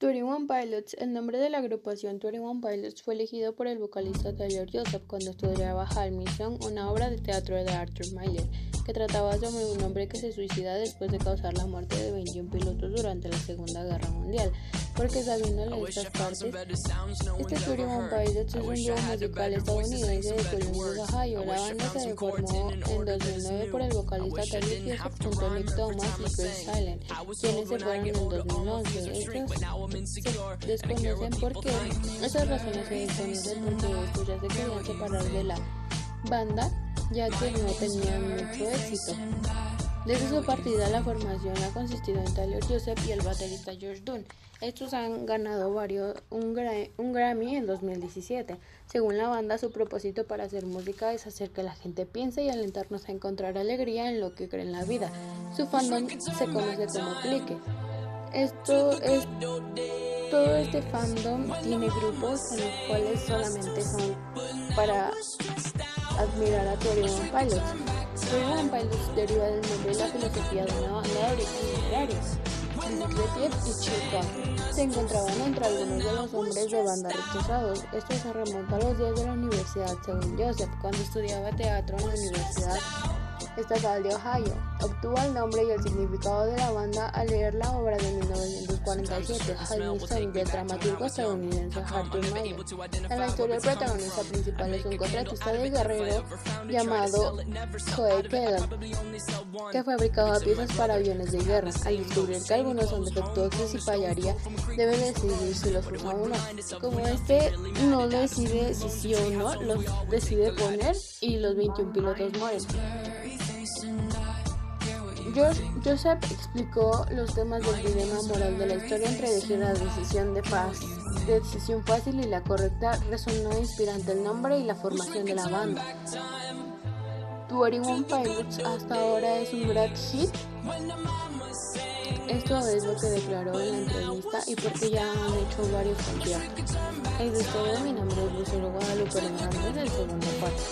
21 Pilots El nombre de la agrupación 21 Pilots fue elegido por el vocalista Taylor Joseph cuando estudiaba Halmison, una obra de teatro de Arthur Miller, que trataba sobre un hombre que se suicida después de causar la muerte de 21 pilotos durante la Segunda Guerra Mundial porque sabiéndole estas partes, este Touring Pilots es un dúo musical estadounidense de Columbus, Ohio. La banda se formó en 2009 por el vocalista Terry Joseph junto a Nick Thomas y Chris Silent, quienes se fueron en 2011. Estos se desconocen porque esas razones se desconocen porque estos ya se querían separar de la banda ya que no tenían mucho éxito. Desde su partida, la formación ha consistido en Taylor Joseph y el baterista George Dunn. Estos han ganado varios, un, Grammy en 2017. Según la banda, su propósito para hacer música es hacer que la gente piense y alentarnos a encontrar alegría en lo que cree en la vida. Su fandom se conoce como clique. Esto es todo este fandom tiene grupos en los cuales solamente son para admirar a Torian Pilots. One Pilots deriva del nombre de la filosofía de una banda de origen literario. y Chica se encontraban entre algunos de los hombres de banda rechazados. Esto se remonta a los días de la universidad, según Joseph, cuando estudiaba teatro en la universidad estatal de Ohio. Obtuvo el nombre y el significado de la banda al leer la obra de 1947, Hamilton, del dramaturgo estadounidense Arthur Miller. En la historia, el protagonista principal es un contratista de guerrero llamado Joe Kellogg, que fabricaba piezas para aviones de guerra. Al descubrir que algunos son defectuosos y fallaría, debe decidir si los usa o no. Como este no decide si sí o no, los decide poner y los 21 pilotos mueren. George, Joseph explicó los temas del dilema moral de la historia entre elegir la decisión de paz, decisión fácil y la correcta. Resonó inspirante el nombre y la formación de la banda. 21 Pilots hasta ahora es un gran hit. Esto es lo que declaró en la entrevista y porque ya han hecho varios conciertos. Es de mi nombre es Lucero Guadalupe Hernández del segundo parte.